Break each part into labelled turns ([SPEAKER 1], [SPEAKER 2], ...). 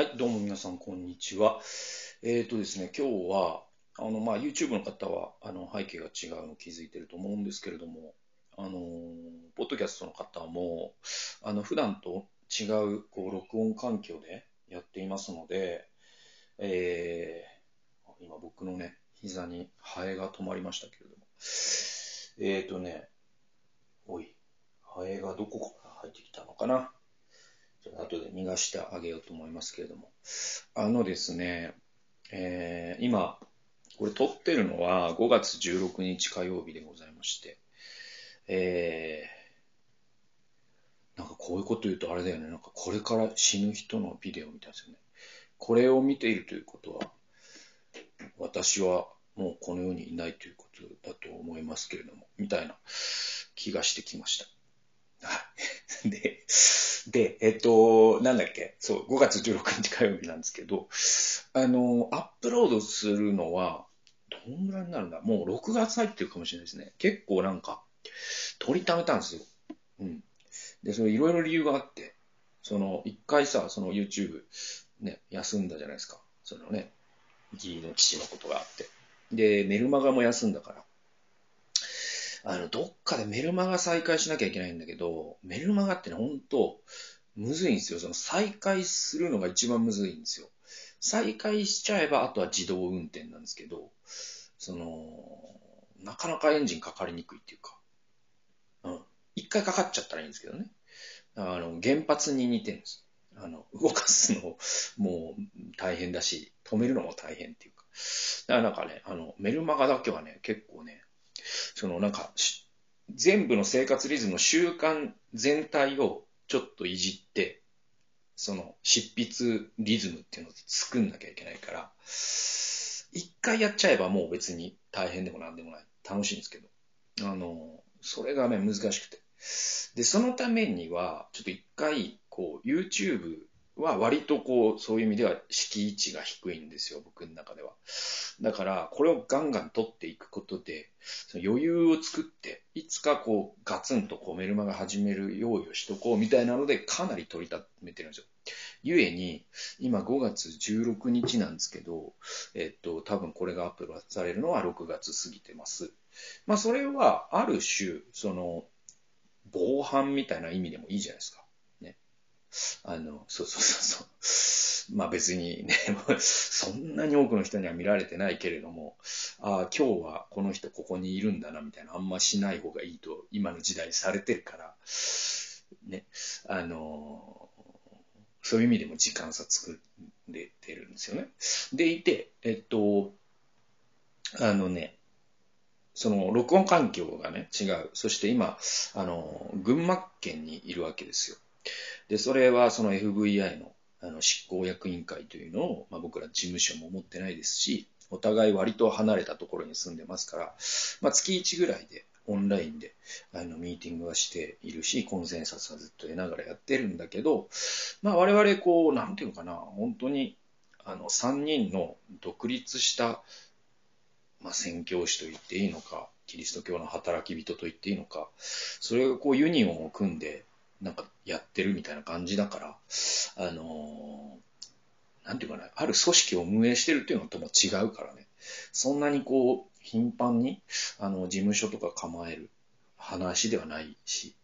[SPEAKER 1] はい、どうも皆さん、こんにちは。えっ、とですね、今日は、あの、まあ、YouTube の方は、あの、背景が違うの気づいてると思うんですけれども、あの、ポッドキャストの方も、あの、普段と違う、こう、録音環境でやっていますので、えー、今僕のね、膝にハエが止まりましたけれども、えっ、とね、おい、ハエがどこから入ってきたのかな？後で逃がしてあげようと思いますけれども。あのですね、えー、今、これ撮ってるのは5月16日火曜日でございまして、えー、なんかこういうこと言うとあれだよね、なんかこれから死ぬ人のビデオみたいですよね。これを見ているということは、私はもうこの世にいないということだと思いますけれども、みたいな気がしてきました。はい。で、で、えっと、なんだっけ、そう、5月16日火曜日なんですけど、あの、アップロードするのは、どんぐらいになるんだ？もう6月入ってるかもしれないですね。結構なんか、取りためたんですよ。うん。で、それいろいろ理由があって、その、一回さ、その YouTube、ね、休んだじゃないですか。そのね、義理の騎士のことがあって。で、メルマガも休んだから。あの、どっかでメルマガ再開しなきゃいけないんだけど、メルマガってね、ほんと、むずいんですよ。その再開するのが一番むずいんですよ。再開しちゃえば、あとは自動運転なんですけど、その、なかなかエンジンかかりにくいっていうか、うん。一回かかっちゃったらいいんですけどね。あの、原発に似てるんです。あの、動かすのも大変だし、止めるのも大変っていうか。だからなんかね、あの、メルマガだけはね、結構ね、そのなんか、全部の生活リズムの習慣全体をちょっといじって、その執筆リズムっていうのを作んなきゃいけないから、一回やっちゃえばもう別に大変でもなんでもない。楽しいんですけど。あの、それがね、難しくて。で、そのためには、ちょっと一回、こう、YouTube は割とこう、そういう意味では敷地が低いんですよ、僕の中では。だから、これをガンガン取っていくことで、その余裕を作って、いつかこう、ガツンとこうメルマガ始める用意をしとこうみたいなので、かなり取り立めてるんですよ。ゆえに、今5月16日なんですけど、えっと、多分これがアップされるのは6月過ぎてます。まあ、それは、ある種、その、防犯みたいな意味でもいいじゃないですか。あの、そうそうそうそう。まあ別にね、そんなに多くの人には見られてないけれども、ああ、今日はこの人ここにいるんだな、みたいな、あんましない方がいいと、今の時代されてるから、ね、あの、そういう意味でも時間差作れてるんですよね。でいて、えっと、あのね、その録音環境がね、違う。そして今、あの、群馬県にいるわけですよ。で、それはその FVI のあの執行役員会というのを、まあ、僕ら事務所も持ってないですし、お互い割と離れたところに住んでますから、まあ、月1ぐらいでオンラインであのミーティングはしているし、コンセンサスはずっと得ながらやってるんだけど、まあ、我々こう、なんていうのかな、本当にあの3人の独立した、まあ、宣教師と言っていいのか、キリスト教の働き人と言っていいのか、それがこうユニオンを組んで、なんかやってるみたいな感じだから、あのー、なんていうかな、ある組織を運営してるっていうのとも違うからね、そんなにこう、頻繁に、あの、事務所とか構える話ではないし、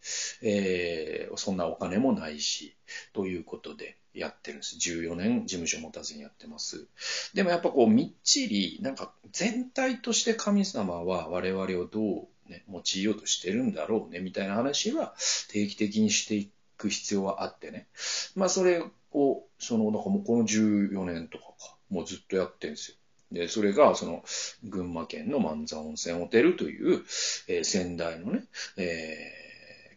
[SPEAKER 1] えー、そんなお金もないし、ということでやってるんです。14年事務所持たずにやってます。でもやっぱこう、みっちり、なんか全体として神様は我々をどうね、用いようとしてるんだろうね、みたいな話は定期的にしていく必要はあってね。まあ、それを、その、なんかもうこの14年とかか、もうずっとやってるんですよ。で、それが、その、群馬県の万座温泉ホテルという、えー、仙台のね、えー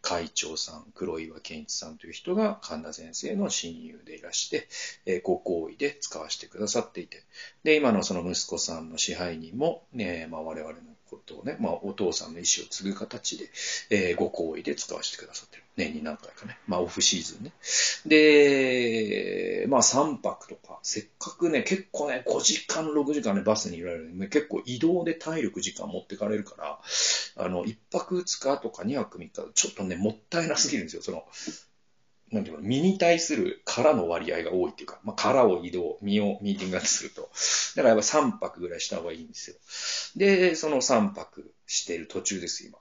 [SPEAKER 1] 会長さん、黒岩健一さんという人が神田先生の親友でいらして、えー、ご好意で使わせてくださっていて、で、今のその息子さんの支配人も、ね、まあ我々のことをね、まあお父さんの意思を継ぐ形で、えー、ご好意で使わせてくださってる。年に何回かね。まあオフシーズンね。で、まあ3泊とか、せっかくね、結構ね、5時間、6時間ね、バスにいられる、ね、結構移動で体力時間持ってかれるから、あの、1泊2日とか2泊3日、ちょっとね、もったいなすぎるんですよ。その、なんていうの、身に対する殻の割合が多いっていうか、まあ、殻を移動、身をミーティングすると。だからやっぱ3泊ぐらいした方がいいんですよ。で、その3泊してる途中です、今。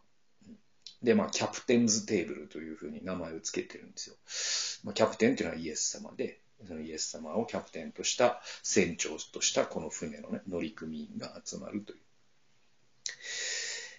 [SPEAKER 1] で、まあ、キャプテンズテーブルというふうに名前を付けてるんですよ。まあ、キャプテンっていうのはイエス様で、そのイエス様をキャプテンとした船長としたこの船のね、乗組員が集まるという。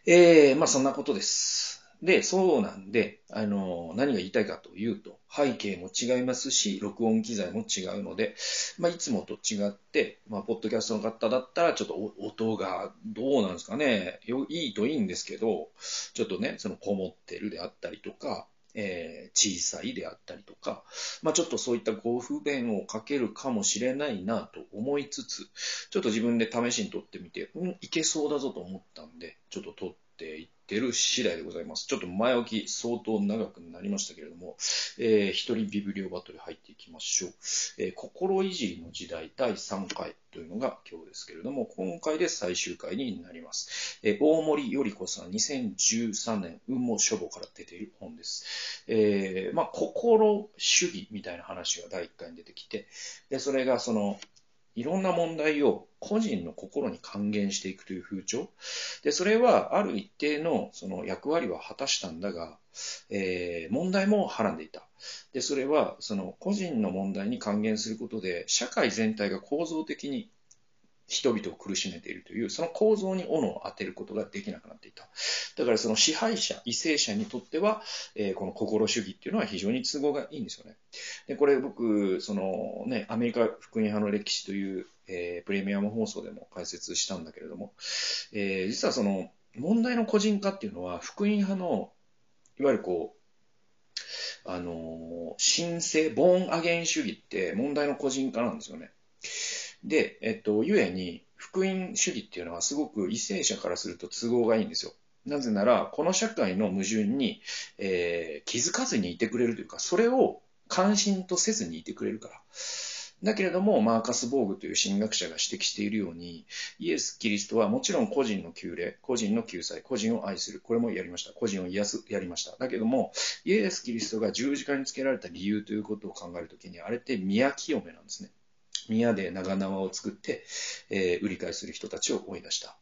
[SPEAKER 1] えー、まあそんなことです。で、そうなんで、あの、何が言いたいかというと、背景も違いますし、録音機材も違うので、まあ、いつもと違って、まあ、ポッドキャストの方だったら、ちょっと音がどうなんですかね、いいといいんですけど、ちょっとね、そのこもってるであったりとか、えー、小さいであったりとか、まあ、ちょっとそういったご不便をかけるかもしれないなと思いつつ、ちょっと自分で試しに撮ってみて、うん、いけそうだぞと思ったんで、ちょっと撮ってっていってる次第でございます。ちょっと前置き相当長くなりましたけれども、えー、一人ビブリオバトル入っていきましょう。えー、心いじりの時代第3回というのが今日ですけれども、今回で最終回になります。えー、大森より子さん、2013年、運も書房から出ている本です。えー、まあ、心主義みたいな話が第1回に出てきて、で、それがその、いろんな問題を個人の心に還元していくという風潮。で、それはある一定のその役割は果たしたんだが、えー、問題もはらんでいた。で、それはその個人の問題に還元することで、社会全体が構造的に人々を苦しめているという、その構造に斧を当てることができなくなっていた。だからその支配者、為政者にとっては、えー、この心主義っていうのは非常に都合がいいんですよね。で、これ僕、そのね、アメリカ福音派の歴史という、えー、プレミアム放送でも解説したんだけれども、えー、実はその問題の個人化っていうのは、福音派の、いわゆるこう、あの神聖、ボーンアゲン主義って問題の個人化なんですよね。で、えっと、ゆえに、福音主義っていうのはすごく為政者からすると都合がいいんですよ。なぜなら、この社会の矛盾に、えー、気づかずにいてくれるというか、それを関心とせずにいてくれるから。だけれども、マーカス・ボーグという神学者が指摘しているように、イエス・キリストはもちろん個人の救礼、個人の救済、個人を愛する、これもやりました。個人を癒す、やりました。だけども、イエス・キリストが十字架につけられた理由ということを考えるときに、あれって宮清めなんですね。宮で長縄を作って、えー、売り買いする人たちを追い出した。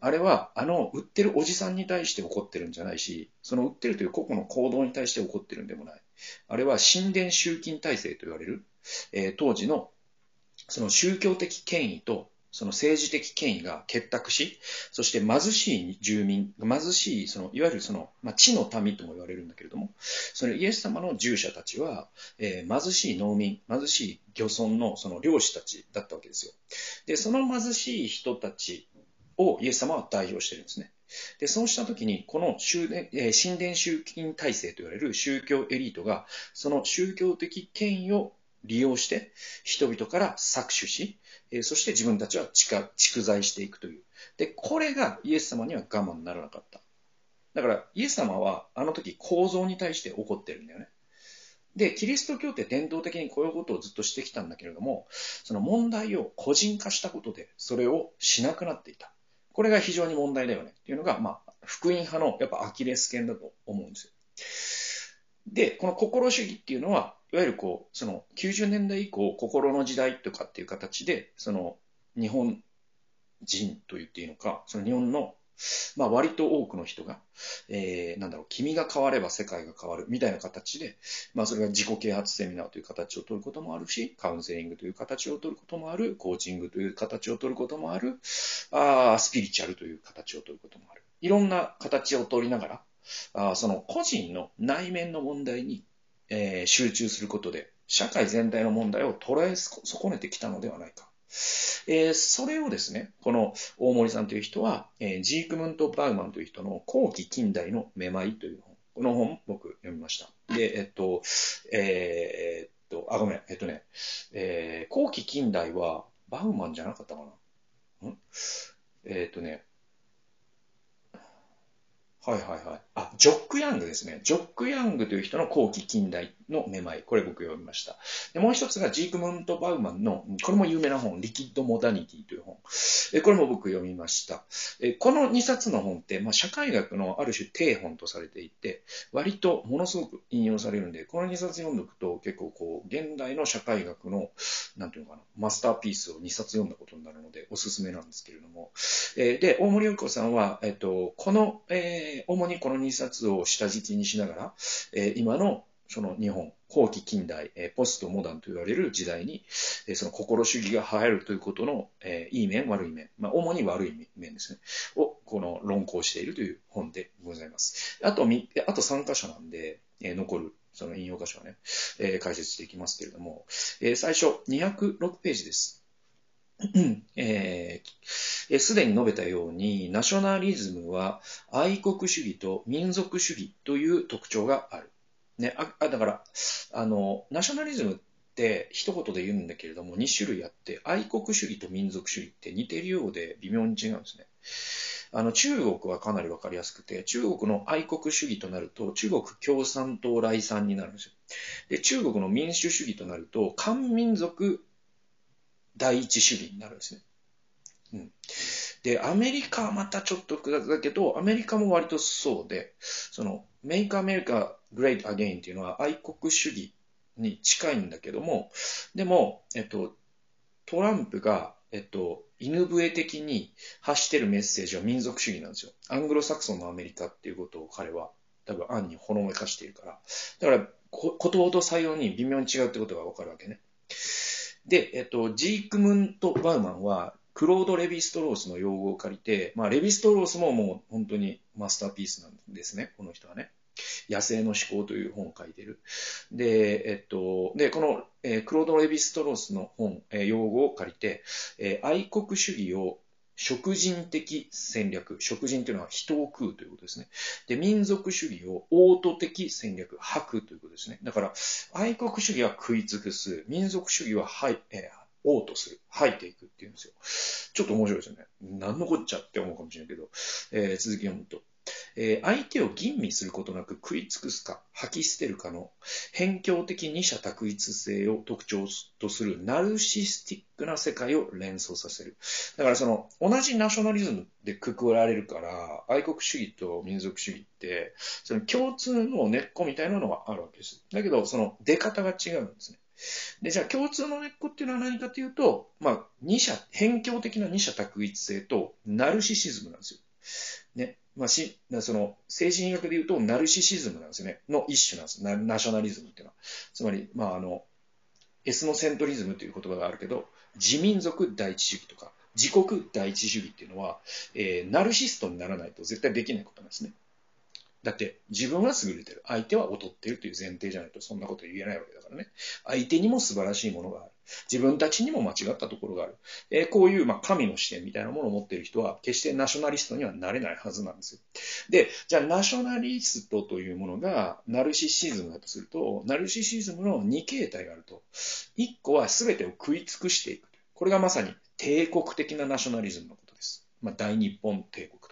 [SPEAKER 1] あれは、あの、売ってるおじさんに対して怒ってるんじゃないし、その売ってるという個々の行動に対して怒ってるんでもない。あれは神殿集金体制と言われる、えー、当時のその宗教的権威とその政治的権威が結託し、そして貧しい住民、貧しい、その、いわゆるその、まあ、地の民とも言われるんだけれども、そのイエス様の従者たちは、えー、貧しい農民、貧しい漁村のその漁師たちだったわけですよ。で、その貧しい人たちをイエス様は代表してるんですね。で、そうしたときに、この神殿集金体制と言われる宗教エリートが、その宗教的権威を利用して人々から搾取し、そして自分たちは蓄財していくという。で、これがイエス様には我慢にならなかった。だからイエス様はあの時構造に対して怒ってるんだよね。で、キリスト教って伝統的にこういうことをずっとしてきたんだけれども、その問題を個人化したことでそれをしなくなっていた。これが非常に問題だよねっていうのが、まあ、福音派のやっぱアキレス腱だと思うんですよ。で、この心主義っていうのは、いわゆるこう、その90年代以降、心の時代とかっていう形で、その日本人と言っていいのか、その日本の、まあ割と多くの人が、えー、なんだろう、君が変われば世界が変わるみたいな形で、まあそれが自己啓発セミナーという形を取ることもあるし、カウンセリングという形を取ることもある、コーチングという形を取ることもある、あスピリチュアルという形を取ることもある。いろんな形を取りながら、あその個人の内面の問題にえー、集中することで、社会全体の問題を捉え損ねてきたのではないか。えー、それをですね、この大森さんという人は、えー、ジークムント・バウマンという人の後期近代のめまいという本。この本僕読みました。で、えっと、えー、っと、あ、ごめん、えっとね、え、後期近代はバウマンじゃなかったかな。ん？え、っとね、はいはいはい。あ、ジョック・ヤングですね。ジョック・ヤングという人の後期近代のめまい。これ僕読みました。でもう一つがジークムント・バウマンの、これも有名な本、リキッド・モダニティという本。えこれも僕読みました。えこの2冊の本って、まあ、社会学のある種定本とされていて、割とものすごく引用されるんで、この2冊読んどくと結構こう、現代の社会学の、なんていうのかな、マスターピースを2冊読んだことになるので、おすすめなんですけれども。えで、大森洋子さんは、えっと、この、えー主にこの2冊を下敷きにしながら、えー今のその日本、後期近代、えーポストモダンと言われる時代に、えーその心主義が流行るということの、えーいい面、悪い面、まあ、主に悪い面ですね、をこの論考しているという本でございます。あとみ、あと3箇所なんで、えー残る、その引用箇所はね、えー解説していきますけれども、えー最初、206ページです。えーすでに述べたように、ナショナリズムは愛国主義と民族主義という特徴がある。ね、あだからあの、ナショナリズムって一言で言うんだけれども、2種類あって、愛国主義と民族主義って似てるようで微妙に違うんですね。あの中国はかなりわかりやすくて、中国の愛国主義となると、中国共産党来産になるんですよ。で、中国の民主主義となると、漢民族第一主義になるんですね。うん。で、アメリカはまたちょっと複雑だけど、アメリカも割とそうで、その、Make America Great Again っていうのは愛国主義に近いんだけども、でも、えっと、トランプが、えっと、犬笛的に発してるメッセージは民族主義なんですよ。アングロサクソンのアメリカっていうことを彼は多分暗にほのめかしているから。だから、こ言葉と採用に微妙に違うってことがわかるわけね。で、えっと、ジークムント・バウマンは、クロード・レヴィストロースの用語を借りて、まあ、レヴィストロースももう本当にマスターピースなんですね、この人はね。野生の思考という本を書いてる。で、えっと、で、この、えークロード・レヴィストロースの本、えー用語を借りて、えー愛国主義を食人的戦略、食人というのは人を食うということですね。で、民族主義を王都的戦略、吐くということですね。だから、愛国主義は食い尽くす、民族主義は吐い、えー王とする、吐いていくっていうんですよ。ちょっと面白いですよね。何のこっちゃって思うかもしれないけど、えー続き読むと。えー相手を吟味することなく食い尽くすか、吐き捨てるかの偏境的二者択一性を特徴とするナルシスティックな世界を連想させる。だからその同じナショナリズムでくくられるから、愛国主義と民族主義って、その共通の根っこみたいなのはあるわけです。だけど、その出方が違うんですね。で、じゃあ共通の根っこっていうのは何かというと、まあ、二者、偏境的な二者択一性とナルシシズムなんですよ。ね。まあ、し、その、精神医学で言うと、ナルシシズムなんですよね。の一種なんです。ナナショナリズムっていうのは。つまり、まあ、あの、エスノセントリズムという言葉があるけど、自民族第一主義とか、自国第一主義っていうのは、えーナルシストにならないと絶対できないことなんですね。だって、自分は優れてる。相手は劣ってるという前提じゃないと、そんなこと言えないわけだからね。相手にも素晴らしいものがある。自分たちにも間違ったところがある。えーこういう、まあ、神の視点みたいなものを持っている人は、決してナショナリストにはなれないはずなんですよ。で、じゃあ、ナショナリストというものが、ナルシシズムだとすると、ナルシシズムの2形態があると。1個は全てを食い尽くしていく。これがまさに帝国的なナショナリズムのことです。まあ、大日本帝国。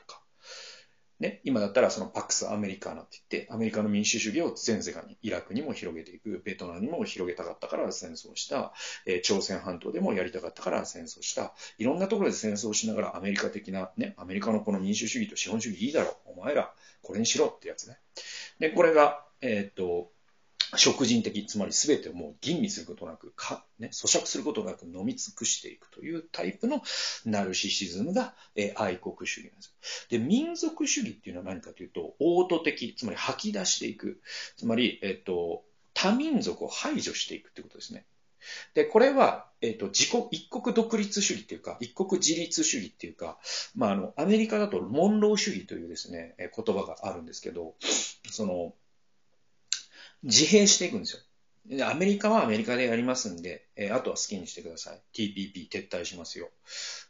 [SPEAKER 1] ね、今だったらそのパックスアメリカーナって言って、アメリカの民主主義を全世界に、イラクにも広げていく、ベトナムにも広げたかったから戦争した、え朝鮮半島でもやりたかったから戦争した、いろんなところで戦争しながらアメリカ的な、ね、アメリカのこの民主主義と資本主義いいだろう、お前らこれにしろってやつね。で、これが、えーっと、食人的、つまり全てをもう吟味することなく、か、ね、咀嚼することなく飲み尽くしていくというタイプのナルシシズムが、えー愛国主義なんですよ。で、民族主義っていうのは何かというと、王都的、つまり吐き出していく。つまり、えっと、多民族を排除していくってことですね。で、これは、えっと、自国、一国独立主義っていうか、一国自立主義っていうか、まあ、あの、アメリカだとモンロー主義というですね、え言葉があるんですけど、その、自閉していくんですよ。でアメリカはアメリカでやりますんで、えーあとは好きにしてください。TPP 撤退しますよ。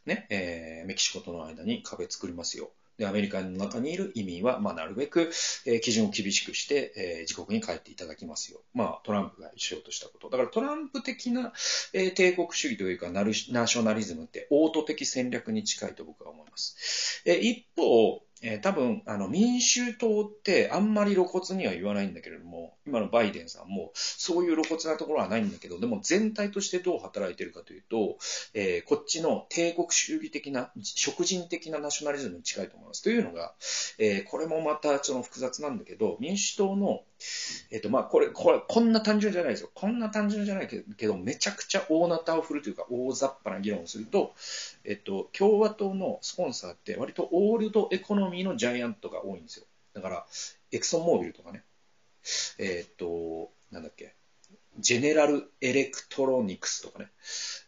[SPEAKER 1] ね、えーメキシコとの間に壁作りますよ。で、アメリカの中にいる移民は、まあ、なるべく、えー基準を厳しくして、えー自国に帰っていただきますよ。まあ、トランプがしようとしたこと。だからトランプ的な、えー帝国主義というかナルナショナリズムって、オート的戦略に近いと僕は思います。えー一方、えー、多分、あの、民衆党ってあんまり露骨には言わないんだけれども、今のバイデンさんもそういう露骨なところはないんだけど、でも全体としてどう働いてるかというと、えー、こっちの帝国主義的な、食人的なナショナリズムに近いと思います。というのが、えー、これもまたその複雑なんだけど、民主党の、えっ、と、まあ、これ、これ、こんな単純じゃないですよ。こんな単純じゃないけど、めちゃくちゃ大なたを振るというか、大雑把な議論をすると、えっと、共和党のスポンサーって割とオールドエコノミーのジャイアントが多いんですよ。だから、エクソンモービルとかね、えっと、なんだっけ、ジェネラルエレクトロニクスとかね、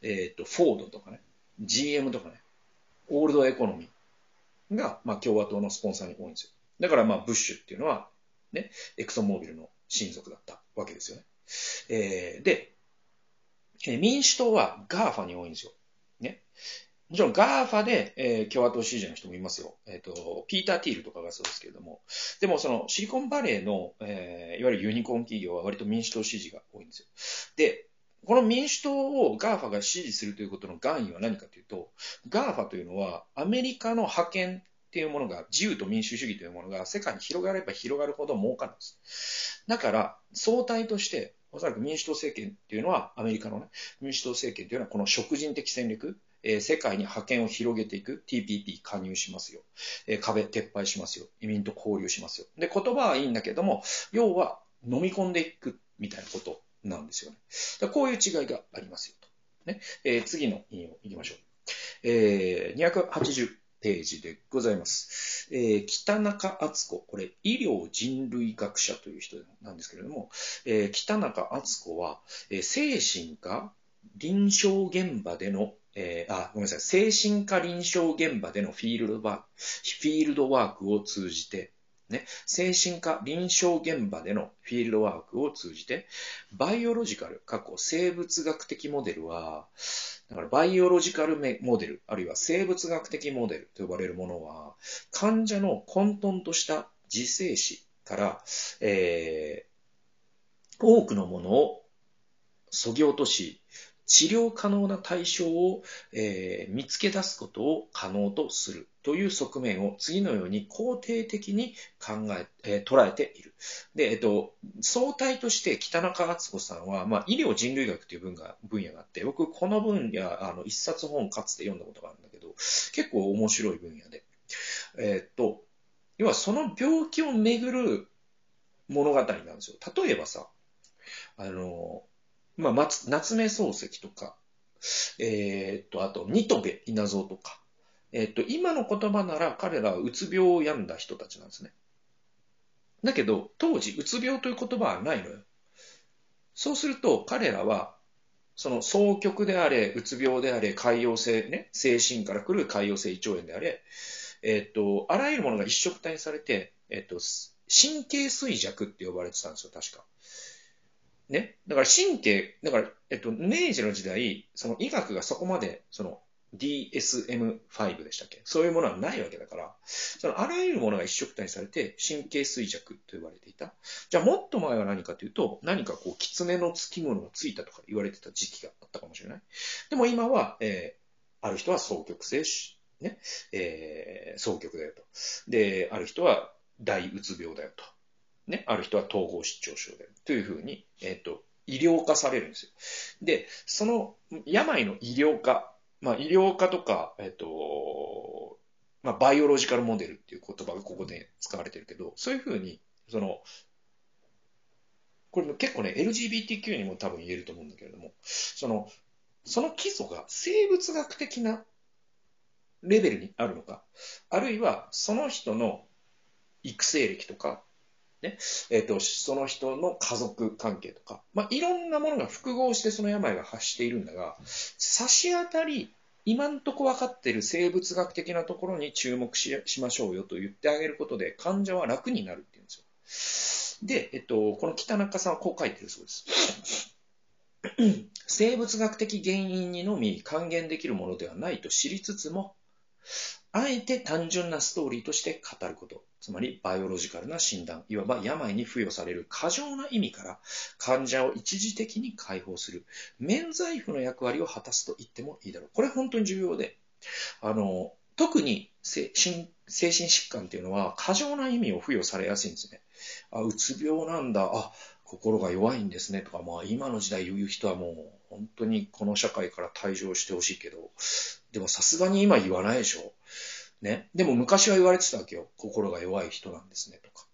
[SPEAKER 1] えっと、フォードとかね、GM とかね、オールドエコノミーが、まあ、共和党のスポンサーに多いんですよ。だから、まあ、ブッシュっていうのは、ね、エクソンモービルの親族だったわけですよね。えー、で、民主党は GAFA に多いんですよ。ね。もちろん GAFA で、えー、共和党支持の人もいますよ。えっ、ー、と、ピーター・ティールとかがそうですけれども。でも、そのシリコンバレーの、えー、いわゆるユニコーン企業は割と民主党支持が多いんですよ。で、この民主党を GAFA が支持するということの含意は何かというと、GAFA というのはアメリカの覇権っていうものが、自由と民主主義というものが世界に広がれば広がるほど儲かるんです。だから、相対として、おそらく民主党政権っていうのは、アメリカのね、民主党政権というのはこの食人的戦略、えー、世界に覇権を広げていく TPP 加入しますよ。えー、壁撤廃しますよ。移民と交流しますよ。で、言葉はいいんだけども、要は飲み込んでいくみたいなことなんですよね。だこういう違いがありますよと。ね。えー、次の引用いきましょう。えー、280ページでございます。えー、北中敦子、これ、医療人類学者という人なんですけれども、えー、北中敦子は、えー、精神科臨床現場でのえー、あ、ごめんなさい、精神科臨床現場でのフィールドワーク、フィールドワークを通じて、ね、精神科臨床現場でのフィールドワークを通じて、バイオロジカル、過去生物学的モデルは、だからバイオロジカルモデル、あるいは生物学的モデルと呼ばれるものは、患者の混沌とした自生死から、えー、多くのものをそぎ落とし、治療可能な対象を、えー、見つけ出すことを可能とする。という側面を次のように肯定的に考え、え、捉えている。で、えっと、相対として北中敦子さんは、まあ、医療人類学という分が分野があって、僕、この分野、あの、一冊本かつて読んだことがあるんだけど、結構面白い分野で。え、っと、要はその病気をめぐる物語なんですよ。例えばさ、あの、まあ、夏目漱石とか、えー、っと、あと、ニトベ稲造とか、え、っと、今の言葉なら彼らはうつ病を病んだ人たちなんですね。だけど、当時、うつ病という言葉はないのよ。そうすると、彼らは、その、双極であれ、うつ病であれ、潰瘍性、ね、精神から来る潰瘍性胃腸炎であれ、えっと、あらゆるものが一色体されて、えっと、神経衰弱って呼ばれてたんですよ、確か。ね。だから神経、だから、えっと、明治の時代、その医学がそこまで、その DSM5 でしたっけ？そういうものはないわけだから、そのあらゆるものが一色体されて神経衰弱と呼ばれていた。じゃあもっと前は何かというと、何かこう、狐の付き物がついたとか言われてた時期があったかもしれない。でも今は、えー、ある人は双極性、ね、えー、双極だよと。で、ある人は大うつ病だよと。ね、ある人は統合失調症であるというふうに、えっ、ー、と、医療化されるんですよ。で、その病の医療化、まあ、医療化とか、えっ、と、まあ、バイオロジカルモデルっていう言葉がここで使われてるけど、そういうふうに、その、これも結構ね、LGBTQ にも多分言えると思うんだけれども、その、その基礎が生物学的なレベルにあるのか、あるいはその人の育成歴とか、ね、え、ー、と、その人の家族関係とか、まあ、いろんなものが複合してその病が発しているんだが、差し当たり、今んとこ分かっている生物学的なところに注目しましょうよと言ってあげることで、患者は楽になるって言うんですよ。で、えっと、この北中さんはこう書いてるそうです。生物学的原因にのみ還元できるものではないと知りつつも、あえて単純なストーリーとして語ること。つまり、バイオロジカルな診断、いわば病に付与される過剰な意味から患者を一時的に解放する免罪符の役割を果たすと言ってもいいだろう。これ本当に重要で、あの、特に精神精神疾患っていうのは過剰な意味を付与されやすいんですね。あ、うつ病なんだ。あ、心が弱いんですね。とか、まあ今の時代言う人はもう本当にこの社会から退場してほしいけど、でもさすがに今言わないでしょ。ね。でも昔は言われてたわけよ。心が弱い人なんですね。とか。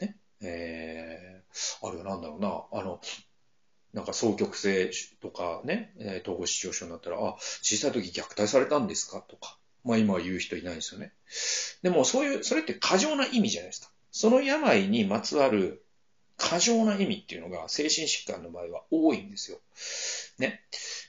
[SPEAKER 1] ね。えー、あるいはなんだろうな。あの、なんか双極性とかね、統合失調症になったら、あ、小さい時虐待されたんですかとか。まあ今は言う人いないですよね。でもそういう、それって過剰な意味じゃないですか。その病にまつわる過剰な意味っていうのが精神疾患の場合は多いんですよ。ね。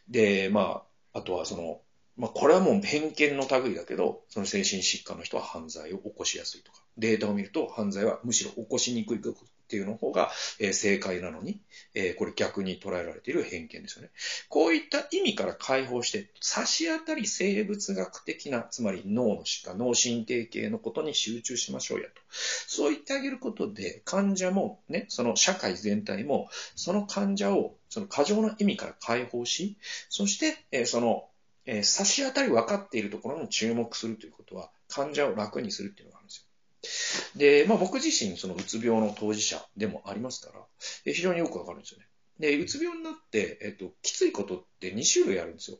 [SPEAKER 1] で、まあ、あとはその、まあこれはもう偏見の類だけど、その精神疾患の人は犯罪を起こしやすいとか、データを見ると犯罪はむしろ起こしにくいっていうの方が、え、正解なのに、え、これ逆に捉えられている偏見ですよね。こういった意味から解放して、差し当たり生物学的な、つまり脳の疾患、脳神経系のことに集中しましょうやと。そう言ってあげることで、患者もね、その社会全体も、その患者をその過剰な意味から解放し、そして、え、その、え、差し当たり分かっているところに注目するということは、患者を楽にするっていうのがあるんですよ。で、まあ僕自身、そのうつ病の当事者でもありますから、え非常によくわかるんですよね。で、うつ病になって、えっと、きついことって2種類あるんですよ。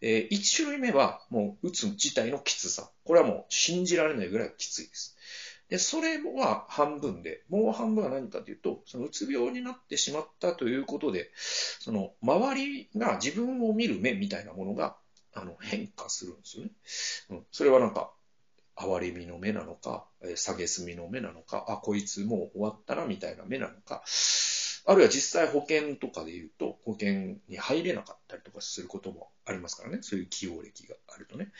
[SPEAKER 1] えー、1種類目は、もう、うつ自体のきつさ。これはもう信じられないぐらいきついです。で、それは半分で、もう半分は何かというと、そのうつ病になってしまったということで、その周りが自分を見る目みたいなものが、あの、変化するんですよね。うん。それはなんか、哀れみの目なのか、下げすみの目なのか、あ、こいつもう終わったなみたいな目なのか、あるいは実際保険とかで言うと、保険に入れなかったりとかすることもありますからね。そういう起用歴があるとね。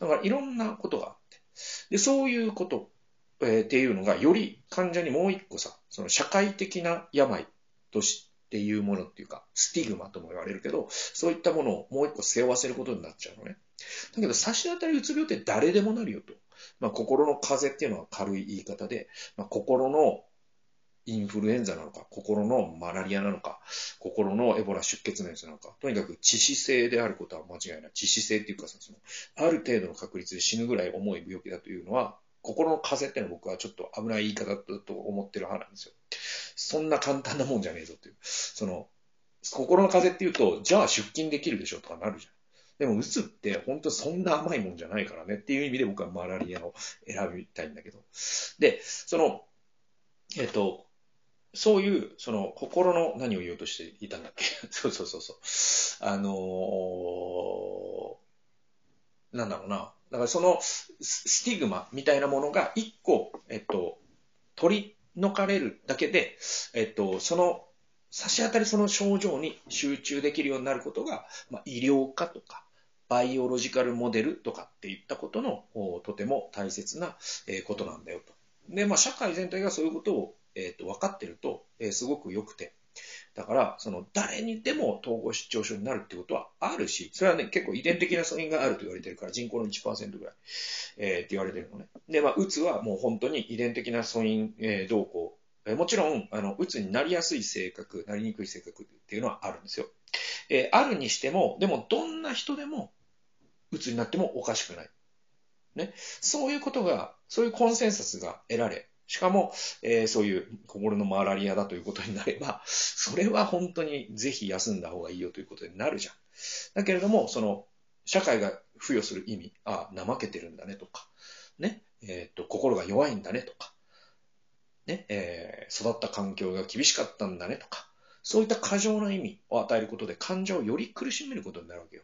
[SPEAKER 1] だからいろんなことがあって。で、そういうこと、えー、っていうのが、より患者にもう一個さ、その社会的な病としていうものっていうか、スティグマとも言われるけど、そういったものをもう一個背負わせることになっちゃうのね。だけど、差し当たりうつ病って誰でもなるよと。まあ、心の風邪っていうのは軽い言い方で、まあ、心のインフルエンザなのか、心のマラリアなのか、心のエボラ出血熱なのか、とにかく致死性であることは間違いない。致死性っていうかその、ある程度の確率で死ぬぐらい重い病気だというのは、心の風邪っていうのは僕はちょっと危ない言い方だと思ってる派なんですよ。そんな簡単なもんじゃねえぞっていう。その、心の風邪っていうと、じゃあ出勤できるでしょとかなるじゃん。でも、うつって本当そんな甘いもんじゃないからねっていう意味で僕はマラリアを選びたいんだけど。で、その、えっ、と、そういう、その、心の何を言おうとしていたんだっけ？そうそうそうそう。あのー、なんだろうな。だからそのスティグマみたいなものが一個、えっと、取り除かれるだけで、えっと、その差し当たりその症状に集中できるようになることが、まあ、医療科とか、バイオロジカルモデルとかっていったことのとても大切なことなんだよと。で、まあ、社会全体がそういうことを、えー、と分かってると、えー、すごく良くて。だから、その誰にでも統合失調症になるってことはあるし、それはね、結構遺伝的な素因があると言われてるから、人口の1%ぐらい、えー、って言われてるのね。で、まあ、うつはもう本当に遺伝的な素因、えー、動向、え、もちろん、あの、うつになりやすい性格、なりにくい性格っていうのはあるんですよ。えー、あるにしても、でもどんな人でも鬱になってもおかしくない。ね。そういうことが、そういうコンセンサスが得られ、しかも、えー、そういう心のマラリアだということになれば、それは本当にぜひ休んだ方がいいよということになるじゃん。だけれども、その、社会が付与する意味、ああ、怠けてるんだねとか、ね、えっ、と、心が弱いんだねとか、ね、えー、育った環境が厳しかったんだねとか、そういった過剰な意味を与えることで患者をより苦しめることになるわけよ。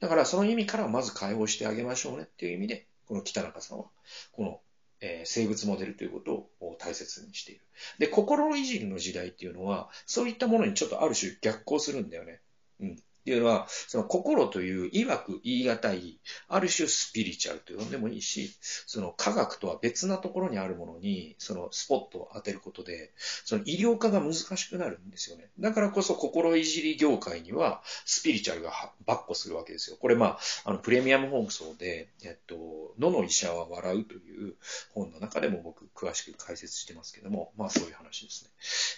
[SPEAKER 1] だからその意味からまず解放してあげましょうねっていう意味で、この北中さんは、この、えー、生物モデルということを大切にしている。で、心のいじりの時代っていうのは、そういったものにちょっとある種逆行するんだよね。うん。っていうのは、その心という曰く言い難い、ある種スピリチュアルと呼んでもいいし、その科学とは別なところにあるものに、そのスポットを当てることで、その医療化が難しくなるんですよね。だからこそ心いじり業界には、スピリチュアルがばっこするわけですよ。これまあ、あの、プレミアム放送で、えっと、野の医者は笑うという本の中でも僕詳しく解説してますけども、まあそういう話ですね。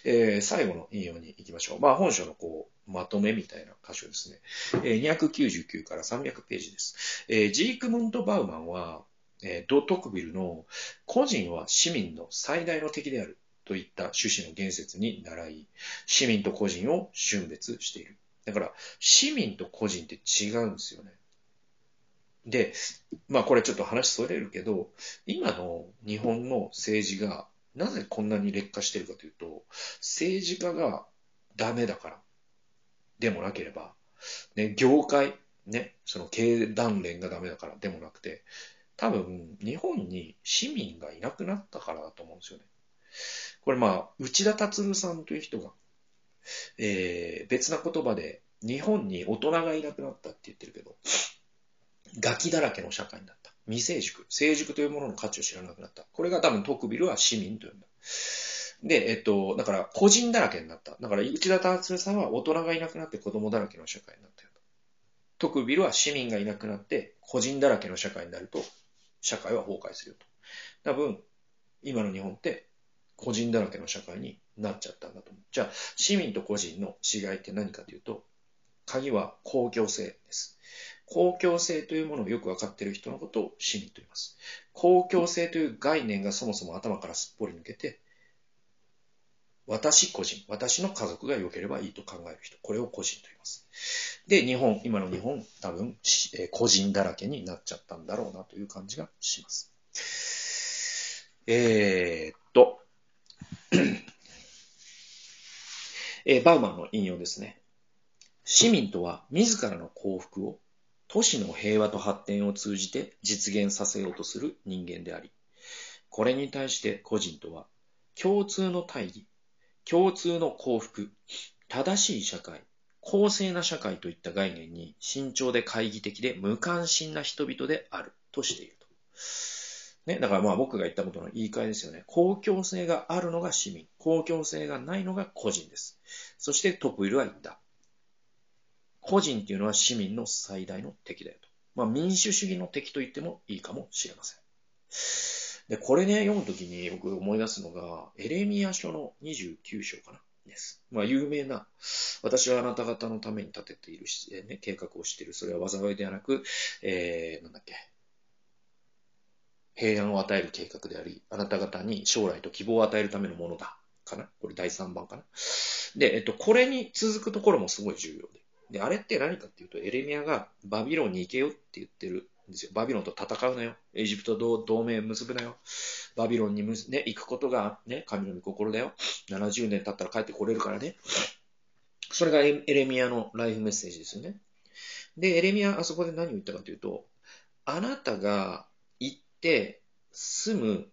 [SPEAKER 1] えー、最後の引用に行きましょう。まあ本書のこう、まとめみたいな箇所ですね。えー、299から300ページです。え、ジークムント・バウマンは、えー、ド・トクビルの個人は市民の最大の敵であるといった趣旨の言説に倣い、市民と個人を峻別している。だから、市民と個人って違うんですよね。で、まあこれちょっと話それるけど、今の日本の政治がなぜこんなに劣化してるかというと、政治家がダメだからでもなければ、ね、業界、ね、その経団連がダメだからでもなくて、多分日本に市民がいなくなったからだと思うんですよね。これまあ、内田達さんという人が、えー、別な言葉で、日本に大人がいなくなったって言ってるけど、ガキだらけの社会になった。未成熟。成熟というものの価値を知らなくなった。これが多分トクビルは市民と呼んだ。で、えっと、だから個人だらけになった。だから内田達さんは大人がいなくなって子供だらけの社会になったよと。トクビルは市民がいなくなって個人だらけの社会になると、社会は崩壊するよと。多分、今の日本って個人だらけの社会になっちゃったんだと思う。じゃあ、市民と個人の違いって何かというと、鍵は公共性です。公共性というものをよくわかっている人のことを市民と言います。公共性という概念がそもそも頭からすっぽり抜けて、私個人、私の家族が良ければいいと考える人、これを個人と言います。で、日本、今の日本、多分、個人だらけになっちゃったんだろうなという感じがします。えー、っと、えー、バウマンの引用ですね。市民とは自らの幸福を都市の平和と発展を通じて実現させようとする人間であり、これに対して個人とは共通の大義、共通の幸福、正しい社会、公正な社会といった概念に慎重で懐疑的で無関心な人々であるとしていると。ね、だからまあ僕が言ったことの言い換えですよね。公共性があるのが市民、公共性がないのが個人です。そしてトプイルは言った。個人っていうのは市民の最大の敵だよと。まあ民主主義の敵と言ってもいいかもしれません。で、これね、読むときに僕思い出すのが、エレミア書の29章かな。です。まあ、有名な、私はあなた方のために立てている、ね、計画をしている。それは災いではなく、えー、なんだっけ。平安を与える計画であり、あなた方に将来と希望を与えるためのものだ。かなこれ第3番かな。で、えっと、これに続くところもすごい重要で。で、あれって何かっていうと、エレミアがバビロンに行けよって言ってるですよ。バビロンと戦うなよ。エジプトと同盟結ぶなよ。バビロンにむ、ね、行くことが、ね、神の御心だよ。70年経ったら帰ってこれるからね。それがエレミアのライフメッセージですよね。で、エレミア、あそこで何を言ったかというと、あなたが行って住む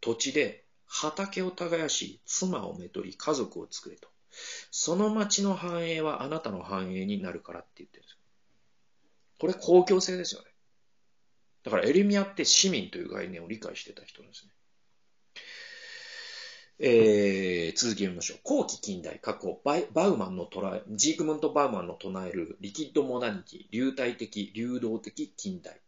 [SPEAKER 1] 土地で畑を耕し、妻をめとり、家族を作れと。その町の繁栄はあなたの繁栄になるからって言ってるんですよ。これ公共性ですよね。だからエレミアって市民という概念を理解してた人ですね。えー、続き読みましょう。後期近代、過去、ババウマンの捉え、ジークムント・バウマンの唱えるリキッド・モダニティ、流体的、流動的近代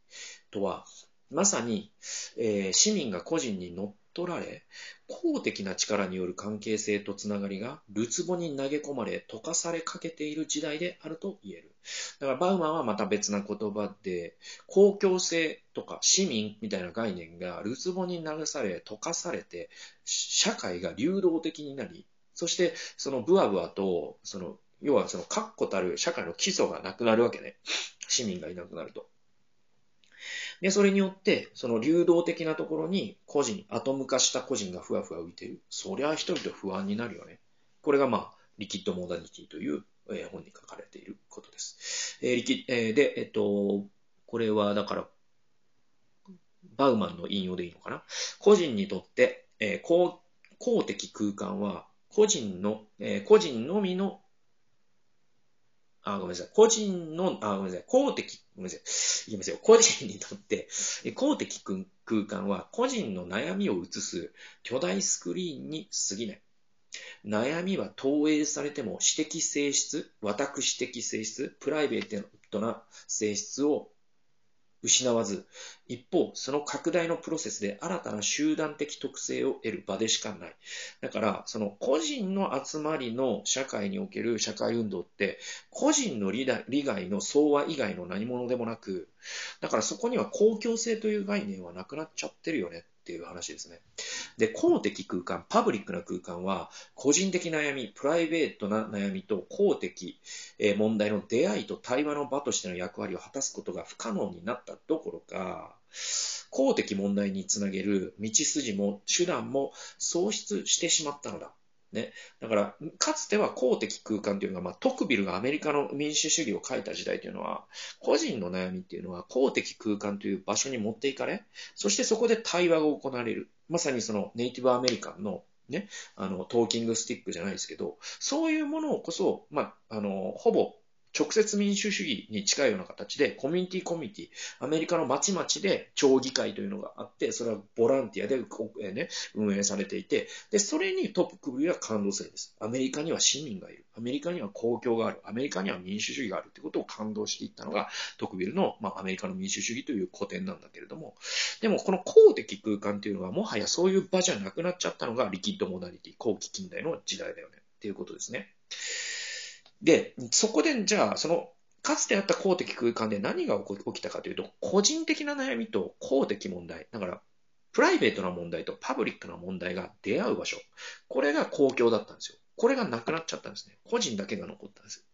[SPEAKER 1] とは、まさに、えー、市民が個人に乗っ取られ、公的な力による関係性とつながりが、るつぼに投げ込まれ、溶かされかけている時代であると言える。だからバウマンはまた別な言葉で、公共性とか市民みたいな概念がるつぼに流され、溶かされて、社会が流動的になり、そしてそのブワブワと、その、要はその確固たる社会の基礎がなくなるわけね。市民がいなくなると。で、それによって、その流動的なところに個人、アトム化した個人がふわふわ浮いてる。そりゃ人々不安になるよね。これがまあ、リキッドモダニティという、えー、本に書かれていることです。えー、リキえー、で、えっと、これはだから、バウマンの引用でいいのかな？個人にとって、えー、公公的空間は個人の、えー、個人のみのあ、ごめんなさい。個人の、あ、ごめんなさい。公的、ごめんなさい。言いますよ。個人にとって、公的空間は個人の悩みを映す巨大スクリーンに過ぎない。悩みは投影されても私的性質、私的性質、プライベートな性質を失わず、一方、その拡大のプロセスで新たな集団的特性を得る場でしかない。だから、その個人の集まりの社会における社会運動って、個人の利害の相和以外の何者でもなく、だからそこには公共性という概念はなくなっちゃってるよねっていう話ですね。で、公的空間、パブリックな空間は、個人的悩み、プライベートな悩みと公的、え問題の出会いと対話の場としての役割を果たすことが不可能になったどころか、公的問題につなげる道筋も手段も喪失してしまったのだ。ね。だから、かつては公的空間というのが、まあ、トクビルがアメリカの民主主義を書いた時代というのは、個人の悩みっていうのは公的空間という場所に持っていかれ、そしてそこで対話が行われる。まさにそのネイティブアメリカンのね、あの、トーキングスティックじゃないですけど、そういうものをこそ、まあ、あの、ほぼ直接民主主義に近いような形で、コミュニティコミュニティ、アメリカの町々で町議会というのがあって、それはボランティアで、運営されていて、で、それにトップクビは感動するんです。アメリカには市民がいる。アメリカには公共がある。アメリカには民主主義があるということを感動していったのが、トクビルの、まあ、アメリカの民主主義という古典なんだけれども、でもこの公的空間というのは、もはやそういう場じゃなくなっちゃったのが、リキッドモダリティ、後期近代の時代だよね。っていうことですね。で、そこで、じゃあ、その、かつてあった公的空間で何が起きたかというと、個人的な悩みと公的問題、だから、プライベートな問題とパブリックな問題が出会う場所。これが公共だったんですよ。これがなくなっちゃったんですね。個人だけが残ったんです。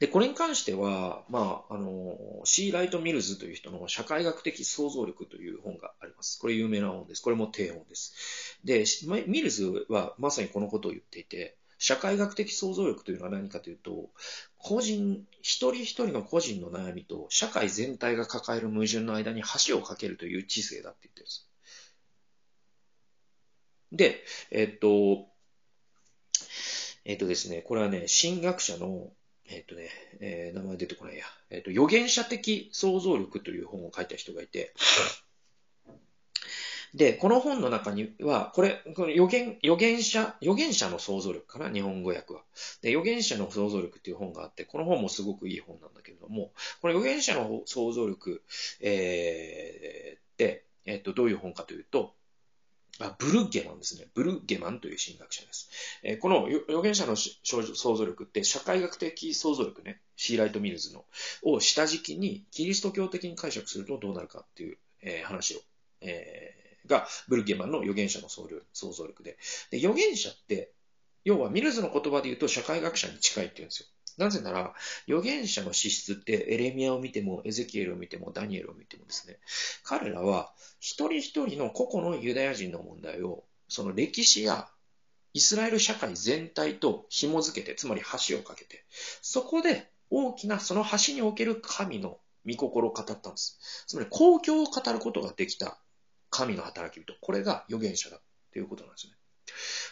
[SPEAKER 1] で、これに関しては、まあ、あの、シー・ライト・ミルズという人の社会学的想像力という本があります。これ有名な本です。これも低本です。で、ミルズはまさにこのことを言っていて、社会学的想像力というのは何かというと、個人、一人一人の個人の悩みと社会全体が抱える矛盾の間に橋を架けるという知性だって言ってるんです。で、えっと、えっとですね、これはね、神学者の、えっとね、えー、名前出てこないや、えっと、預言者的想像力という本を書いた人がいて、で、この本の中には、これ、この予言、予言者、予言者の想像力かな、日本語訳は。で、予言者の想像力っていう本があって、この本もすごくいい本なんだけれども、この予言者の想像力、えー、って、えっと、どういう本かというと、あブルッゲマンですね。ブルッゲマンという神学者です。えー、この預言者の想像力って社会学的想像力ね、シーライト・ミルズの、を下敷きにキリスト教的に解釈するとどうなるかっていう、えー、話を、え、がブルゲマンの預言者の想像力で。で、預言者って、要はミルズの言葉で言うと社会学者に近いって言うんですよ。なぜなら、預言者の資質ってエレミアを見ても、エゼキエルを見ても、ダニエルを見てもですね、彼らは一人一人の個々のユダヤ人の問題を、その歴史やイスラエル社会全体と紐づけて、つまり橋を架けて、そこで大きなその橋における神の御心を語ったんです。つまり公共を語ることができた神の働き人。これが預言者だっていうことなんですね。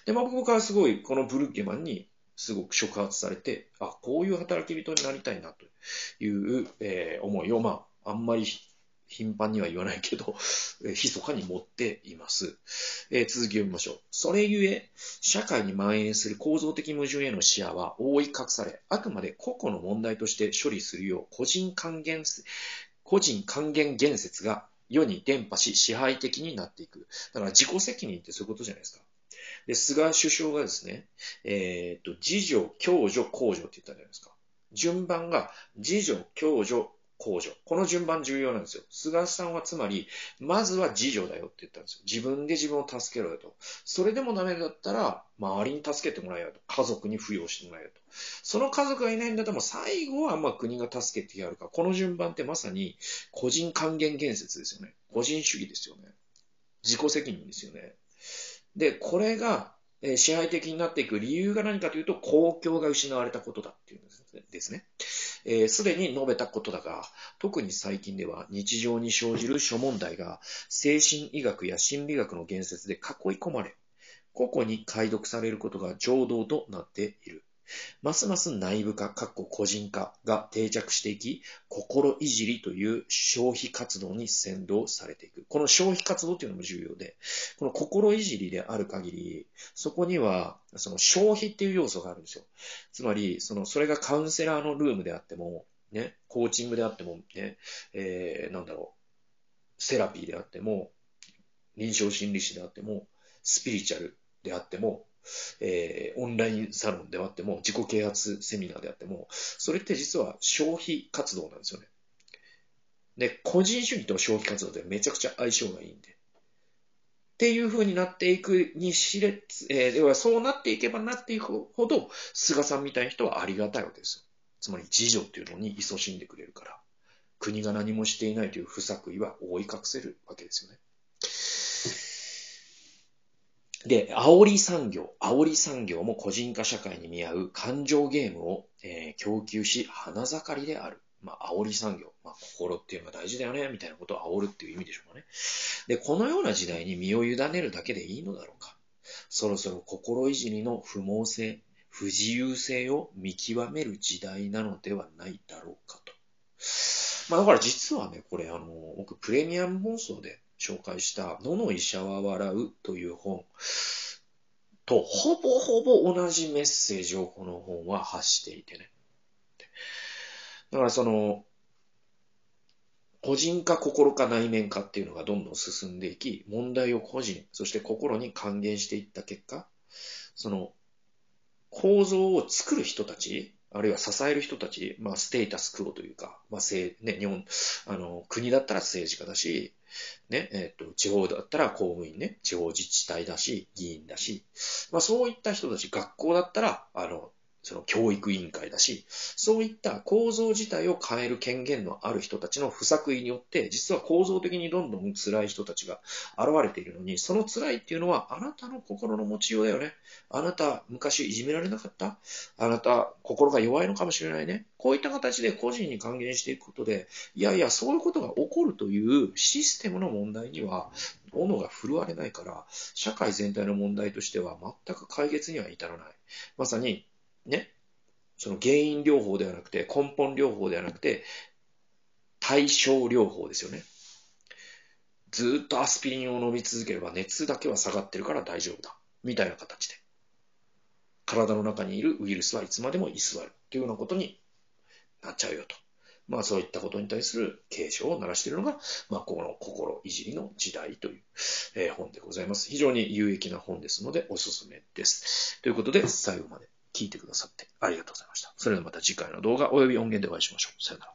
[SPEAKER 1] で、まあ僕はすごいこのブルッゲマンにすごく触発されて、あ、こういう働き人になりたいなという、えー、思いを、まあ、あんまり頻繁には言わないけど、えー、密かに持っています。えー、続き読みましょう。それゆえ、社会に蔓延する構造的矛盾への視野は覆い隠され、あくまで個々の問題として処理するよう個人還元、個人還元言説が世に伝播し支配的になっていく。だから自己責任ってそういうことじゃないですか。で、菅首相がですね、えっ、と、自助、共助、公助って言ったじゃないですか。順番が自助、共助、控除。この順番重要なんですよ。菅さんはつまり、まずは自助だよって言ったんですよ。自分で自分を助けろよと。それでもダメだったら、周りに助けてもらえよと。家族に扶養してもらえよと。その家族がいないんだったら、も最後はまあ国が助けてやるか。この順番ってまさに個人還元建設ですよね。個人主義ですよね。自己責任ですよね。で、これが、支配的になっていく理由が何かというと、公共が失われたことだっていうんですね。す、えー、で、に述べたことだが、特に最近では日常に生じる諸問題が精神医学や心理学の言説で囲い込まれ、個々に解読されることが常道となっている。ますます内部化、かっこ個人化が定着していき、心いじりという消費活動に先導されていく。この消費活動というのも重要で、この心いじりである限り、そこにはその消費っていう要素があるんですよ。つまり、その、それがカウンセラーのルームであっても、
[SPEAKER 2] ね、コーチングであっても、ね、えー、なんだろう、セラピーであっても、臨床心理士であっても、スピリチュアルであっても、えー、オンラインサロンであっても、自己啓発セミナーであっても、それって実は消費活動なんですよね。で、個人主義と消費活動ってめちゃくちゃ相性がいいんで。っていう風になっていくにしれ、えー、ではそうなっていけばなっていくほど、菅さんみたいな人はありがたいわけですよ。つまり自助っていうのに勤しんでくれるから、国が何もしていないという不作為は覆い隠せるわけですよね。で、煽り産業、煽り産業も個人化社会に見合う感情ゲームを、えー、供給し、花盛りである。まあ、煽り産業。まあ、心っていうのが大事だよね、みたいなことを煽るっていう意味でしょうかね。で、このような時代に身を委ねるだけでいいのだろうか。そろそろ心いじりの不毛性、不自由性を見極める時代なのではないだろうかと。まあ、だから実はね、これあの、僕プレミアム放送で紹介した、どの医者は笑うという本と、ほぼほぼ同じメッセージをこの本は発していてね。だからその、個人化、心化、内面化っていうのがどんどん進んでいき、問題を個人、そして心に還元していった結果、その、構造を作る人たち、あるいは支える人たち、まあ、ステータスクオというか、まあ、ね、日本、あの、国だったら政治家だし、ね、えっ、ー、と、地方だったら公務員ね、地方自治体だし、議員だし、まあ、そういった人たち、学校だったら、あの、その教育委員会だし、そういった構造自体を変える権限のある人たちの不作為によって、実は構造的にどんどん辛い人たちが現れているのに、その辛いっていうのはあなたの心の持ちようだよね。あなた昔いじめられなかった？あなた心が弱いのかもしれないね。こういった形で個人に還元していくことで、いやいや、そういうことが起こるというシステムの問題には、斧が振るわれないから、社会全体の問題としては全く解決には至らない。まさにね、その原因療法ではなくて、根本療法ではなくて、対症療法ですよね。ずっとアスピリンを飲み続ければ熱だけは下がってるから大丈夫だ。みたいな形で。体の中にいるウイルスはいつまでも居座る。というようなことになっちゃうよと。まあそういったことに対する警鐘を鳴らしているのが、まあこの心いじりの時代という、え、本でございます。非常に有益な本ですのでおすすめです。ということで最後まで聞いてくださってありがとうございました。それではまた次回の動画及び音源でお会いしましょう。さよなら。